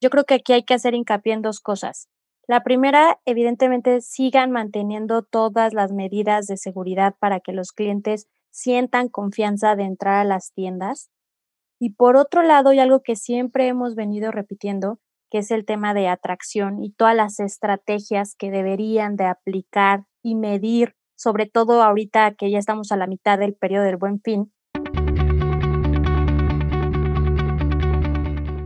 Yo creo que aquí hay que hacer hincapié en dos cosas. La primera, evidentemente, sigan manteniendo todas las medidas de seguridad para que los clientes sientan confianza de entrar a las tiendas. Y por otro lado, hay algo que siempre hemos venido repitiendo, que es el tema de atracción y todas las estrategias que deberían de aplicar y medir, sobre todo ahorita que ya estamos a la mitad del periodo del buen fin,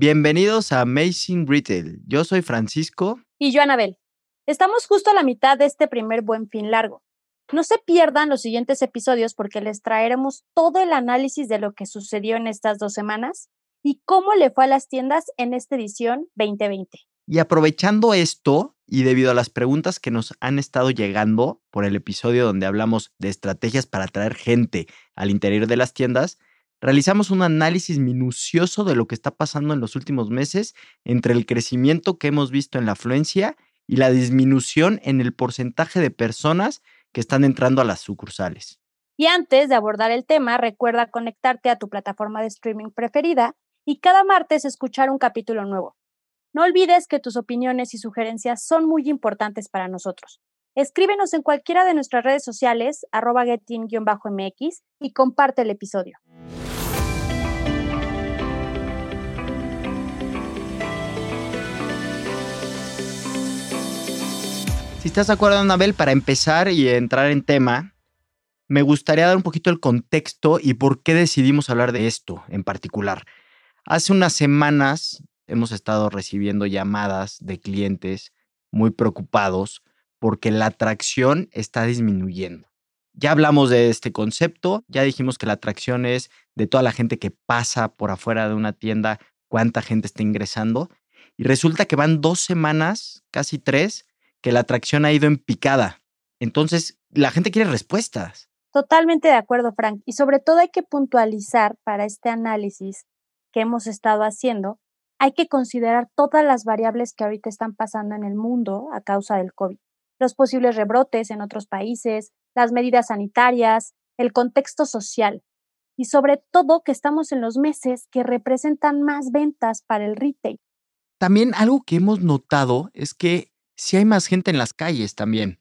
Bienvenidos a Amazing Retail. Yo soy Francisco. Y yo, Anabel. Estamos justo a la mitad de este primer buen fin largo. No se pierdan los siguientes episodios porque les traeremos todo el análisis de lo que sucedió en estas dos semanas y cómo le fue a las tiendas en esta edición 2020. Y aprovechando esto y debido a las preguntas que nos han estado llegando por el episodio donde hablamos de estrategias para atraer gente al interior de las tiendas, realizamos un análisis minucioso de lo que está pasando en los últimos meses entre el crecimiento que hemos visto en la afluencia y la disminución en el porcentaje de personas que están entrando a las sucursales. Y antes de abordar el tema, recuerda conectarte a tu plataforma de streaming preferida y cada martes escuchar un capítulo nuevo. No olvides que tus opiniones y sugerencias son muy importantes para nosotros. Escríbenos en cualquiera de nuestras redes sociales, arroba mx y comparte el episodio. Estás de acuerdo, Anabel, para empezar y entrar en tema, me gustaría dar un poquito el contexto y por qué decidimos hablar de esto en particular. Hace unas semanas hemos estado recibiendo llamadas de clientes muy preocupados porque la atracción está disminuyendo. Ya hablamos de este concepto, ya dijimos que la atracción es de toda la gente que pasa por afuera de una tienda, cuánta gente está ingresando. Y resulta que van dos semanas, casi tres, que la atracción ha ido en picada. Entonces, la gente quiere respuestas. Totalmente de acuerdo, Frank. Y sobre todo hay que puntualizar para este análisis que hemos estado haciendo, hay que considerar todas las variables que ahorita están pasando en el mundo a causa del COVID. Los posibles rebrotes en otros países, las medidas sanitarias, el contexto social y sobre todo que estamos en los meses que representan más ventas para el retail. También algo que hemos notado es que si hay más gente en las calles también.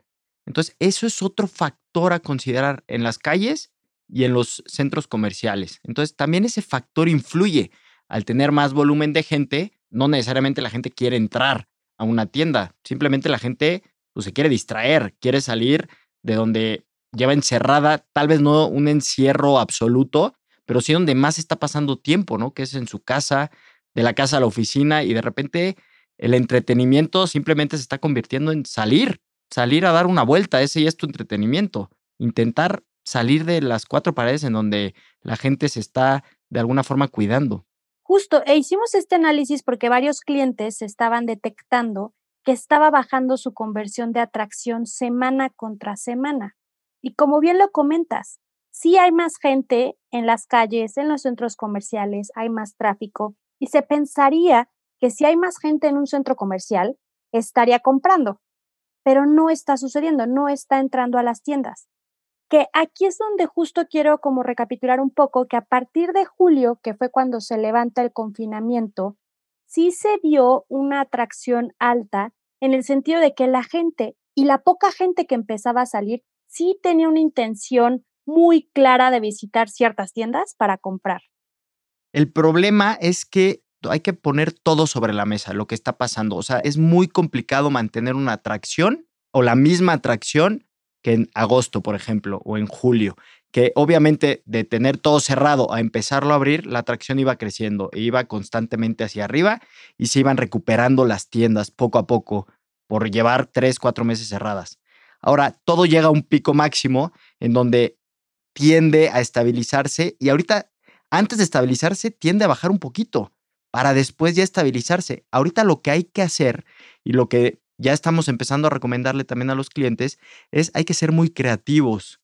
Entonces, eso es otro factor a considerar en las calles y en los centros comerciales. Entonces, también ese factor influye. Al tener más volumen de gente, no necesariamente la gente quiere entrar a una tienda, simplemente la gente pues, se quiere distraer, quiere salir de donde lleva encerrada, tal vez no un encierro absoluto, pero sí donde más está pasando tiempo, ¿no? Que es en su casa, de la casa a la oficina y de repente el entretenimiento simplemente se está convirtiendo en salir, salir a dar una vuelta, ese ya es tu entretenimiento. Intentar salir de las cuatro paredes en donde la gente se está de alguna forma cuidando. Justo, e hicimos este análisis porque varios clientes estaban detectando que estaba bajando su conversión de atracción semana contra semana. Y como bien lo comentas, sí hay más gente en las calles, en los centros comerciales, hay más tráfico y se pensaría que si hay más gente en un centro comercial, estaría comprando, pero no está sucediendo, no está entrando a las tiendas. Que aquí es donde justo quiero como recapitular un poco que a partir de julio, que fue cuando se levanta el confinamiento, sí se vio una atracción alta en el sentido de que la gente y la poca gente que empezaba a salir sí tenía una intención muy clara de visitar ciertas tiendas para comprar. El problema es que hay que poner todo sobre la mesa, lo que está pasando. O sea, es muy complicado mantener una atracción o la misma atracción que en agosto, por ejemplo, o en julio, que obviamente de tener todo cerrado a empezarlo a abrir, la atracción iba creciendo e iba constantemente hacia arriba y se iban recuperando las tiendas poco a poco por llevar tres, cuatro meses cerradas. Ahora, todo llega a un pico máximo en donde tiende a estabilizarse y ahorita antes de estabilizarse tiende a bajar un poquito para después ya estabilizarse. Ahorita lo que hay que hacer y lo que ya estamos empezando a recomendarle también a los clientes es hay que ser muy creativos.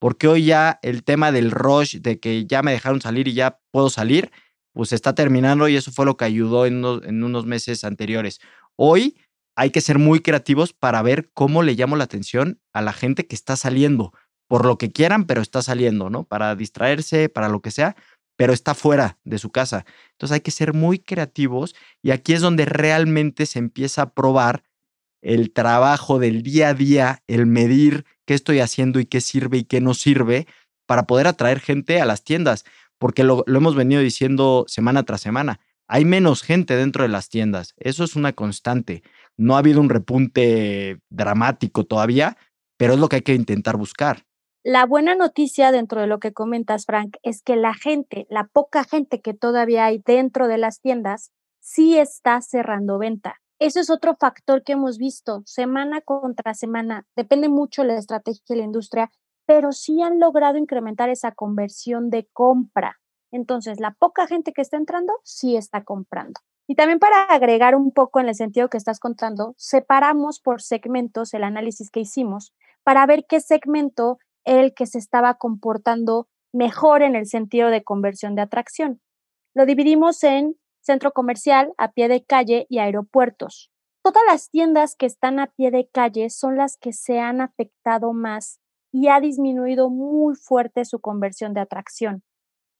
Porque hoy ya el tema del rush, de que ya me dejaron salir y ya puedo salir, pues está terminando y eso fue lo que ayudó en unos, meses anteriores. Hoy hay que ser muy creativos para ver cómo le llamo la atención a la gente que está saliendo, por lo que quieran, pero está saliendo, ¿no? Para distraerse, para lo que sea, pero está fuera de su casa. Entonces hay que ser muy creativos y aquí es donde realmente se empieza a probar el trabajo del día a día, el medir qué estoy haciendo y qué sirve y qué no sirve para poder atraer gente a las tiendas, porque lo, hemos venido diciendo semana tras semana. Hay menos gente dentro de las tiendas, eso es una constante. No ha habido un repunte dramático todavía, pero es lo que hay que intentar buscar. La buena noticia dentro de lo que comentas, Frank, es que la gente, la poca gente que todavía hay dentro de las tiendas, sí está cerrando venta. Eso es otro factor que hemos visto semana contra semana. Depende mucho la estrategia de la industria, pero sí han logrado incrementar esa conversión de compra. Entonces, la poca gente que está entrando sí está comprando. Y también para agregar un poco en el sentido que estás contando, separamos por segmentos el análisis que hicimos para ver qué segmento el que se estaba comportando mejor en el sentido de conversión de atracción. Lo dividimos en centro comercial, a pie de calle y aeropuertos. Todas las tiendas que están a pie de calle son las que se han afectado más y ha disminuido muy fuerte su conversión de atracción.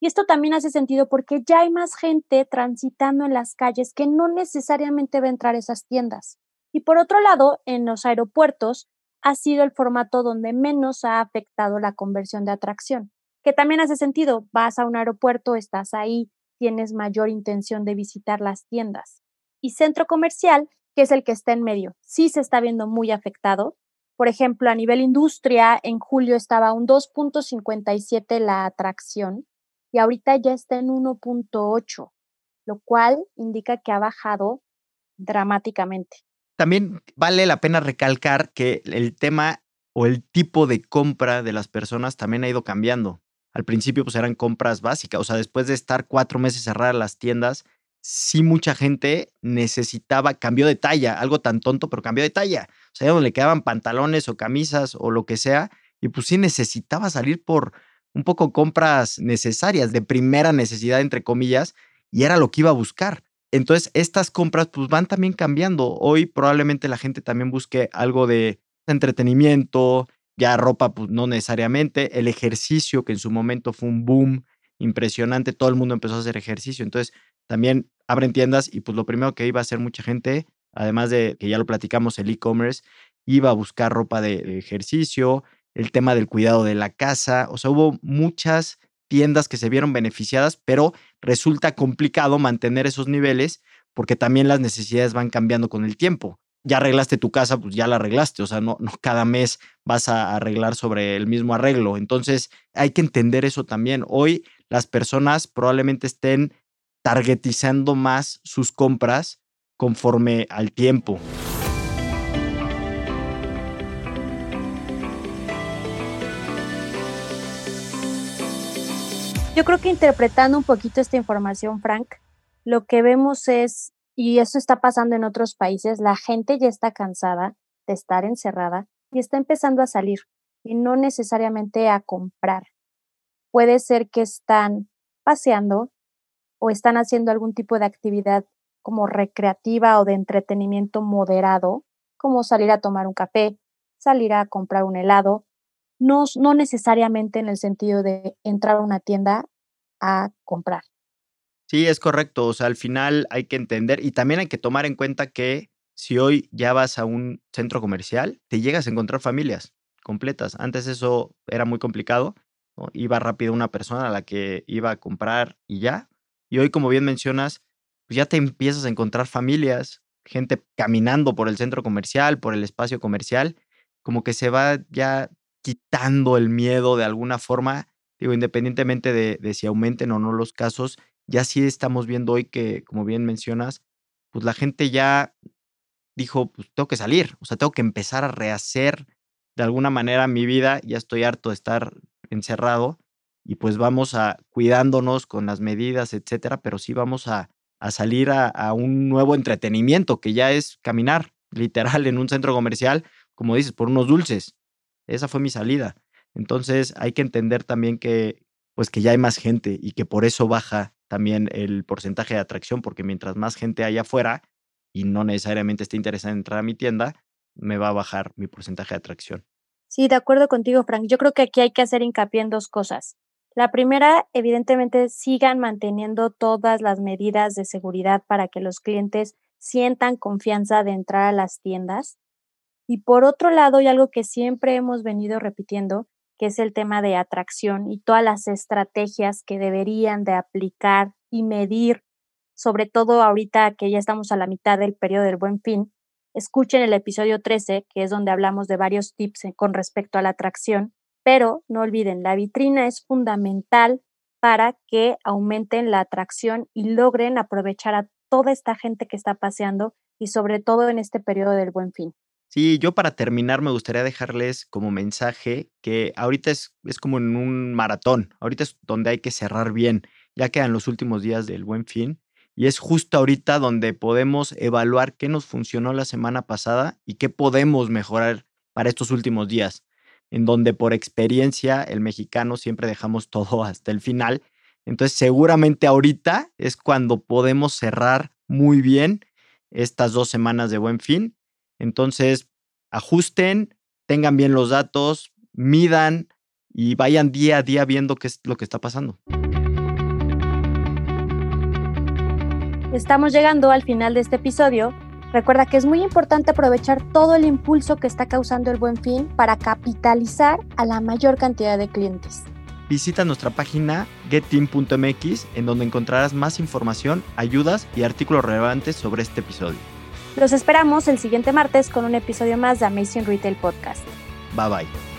Y esto también hace sentido porque ya hay más gente transitando en las calles que no necesariamente va a entrar a esas tiendas. Y por otro lado, en los aeropuertos ha sido el formato donde menos ha afectado la conversión de atracción, que también hace sentido. Vas a un aeropuerto, estás ahí, tienes mayor intención de visitar las tiendas. Y centro comercial, que es el que está en medio, sí se está viendo muy afectado. Por ejemplo, a nivel industria, en julio estaba un 2.57 la atracción y ahorita ya está en 1.8, lo cual indica que ha bajado dramáticamente. También vale la pena recalcar que el tema o el tipo de compra de las personas también ha ido cambiando. Al principio pues eran compras básicas, o sea, después de estar cuatro meses cerradas las tiendas, sí mucha gente necesitaba, cambio de talla, algo tan tonto, pero cambió de talla. O sea, no le quedaban pantalones o camisas o lo que sea, y pues sí necesitaba salir por un poco compras necesarias, de primera necesidad, entre comillas, y era lo que iba a buscar. Entonces, estas compras pues van también cambiando. Hoy probablemente la gente también busque algo de entretenimiento, ya ropa pues no necesariamente, el ejercicio que en su momento fue un boom impresionante, todo el mundo empezó a hacer ejercicio. Entonces, también abren tiendas y pues lo primero que iba a hacer mucha gente, además de que ya lo platicamos, el e-commerce, iba a buscar ropa de ejercicio, el tema del cuidado de la casa, o sea, hubo muchas tiendas que se vieron beneficiadas, pero resulta complicado mantener esos niveles porque también las necesidades van cambiando con el tiempo. Ya arreglaste tu casa, pues ya la arreglaste, o sea, no, no cada mes vas a arreglar sobre el mismo arreglo. Entonces, hay que entender eso también. Hoy las personas probablemente estén targetizando más sus compras conforme al tiempo. Yo creo que interpretando un poquito esta información, Frank, lo que vemos es, y eso está pasando en otros países, la gente ya está cansada de estar encerrada y está empezando a salir y no necesariamente a comprar. Puede ser que están paseando o están haciendo algún tipo de actividad como recreativa o de entretenimiento moderado, como salir a tomar un café, salir a comprar un helado, no, no necesariamente en el sentido de entrar a una tienda a comprar. Sí, es correcto. O sea, al final hay que entender y también hay que tomar en cuenta que si hoy ya vas a un centro comercial, te llegas a encontrar familias completas. Antes eso era muy complicado. Iba rápido una persona a la que iba a comprar y ya. Y hoy, como bien mencionas, pues ya te empiezas a encontrar familias, gente caminando por el centro comercial, por el espacio comercial, como que se va ya quitando el miedo de alguna forma, digo, independientemente de, si aumenten o no los casos, ya sí estamos viendo hoy que, como bien mencionas, pues la gente ya dijo, pues tengo que salir, o sea, tengo que empezar a rehacer de alguna manera mi vida, ya estoy harto de estar encerrado y pues vamos a cuidándonos con las medidas, etcétera, pero sí vamos a, salir a, a, un nuevo entretenimiento que ya es caminar, literal, en un centro comercial, como dices, por unos dulces. Esa fue mi salida. Entonces hay que entender también que, pues que ya hay más gente y que por eso baja también el porcentaje de atracción, porque mientras más gente haya afuera y no necesariamente esté interesada en entrar a mi tienda, me va a bajar mi porcentaje de atracción. Sí, de acuerdo contigo, Frank. Yo creo que aquí hay que hacer hincapié en dos cosas. La primera, evidentemente, sigan manteniendo todas las medidas de seguridad para que los clientes sientan confianza de entrar a las tiendas. Y por otro lado, y algo que siempre hemos venido repitiendo, que es el tema de atracción y todas las estrategias que deberían de aplicar y medir, sobre todo ahorita que ya estamos a la mitad del periodo del buen fin, escuchen el episodio 13, que es donde hablamos de varios tips con respecto a la atracción, pero no olviden, la vitrina es fundamental para que aumenten la atracción y logren aprovechar a toda esta gente que está paseando y sobre todo en este periodo del buen fin. Sí, yo para terminar me gustaría dejarles como mensaje que ahorita es, es como en un maratón, ahorita es donde hay que cerrar bien, ya quedan los últimos días del buen fin y es justo ahorita donde podemos evaluar qué nos funcionó la semana pasada y qué podemos mejorar para estos últimos días, en donde por experiencia el mexicano siempre dejamos todo hasta el final. Entonces seguramente ahorita es cuando podemos cerrar muy bien estas dos semanas de buen fin entonces, ajusten, tengan bien los datos, midan y vayan día a día viendo qué es lo que está pasando. Estamos llegando al final de este episodio. Recuerda que es muy importante aprovechar todo el impulso que está causando el buen fin para capitalizar a la mayor cantidad de clientes. Visita nuestra página getteam.mx en donde encontrarás más información, ayudas y artículos relevantes sobre este episodio. Los esperamos el siguiente martes con un episodio más de Amazing Retail Podcast. Bye bye.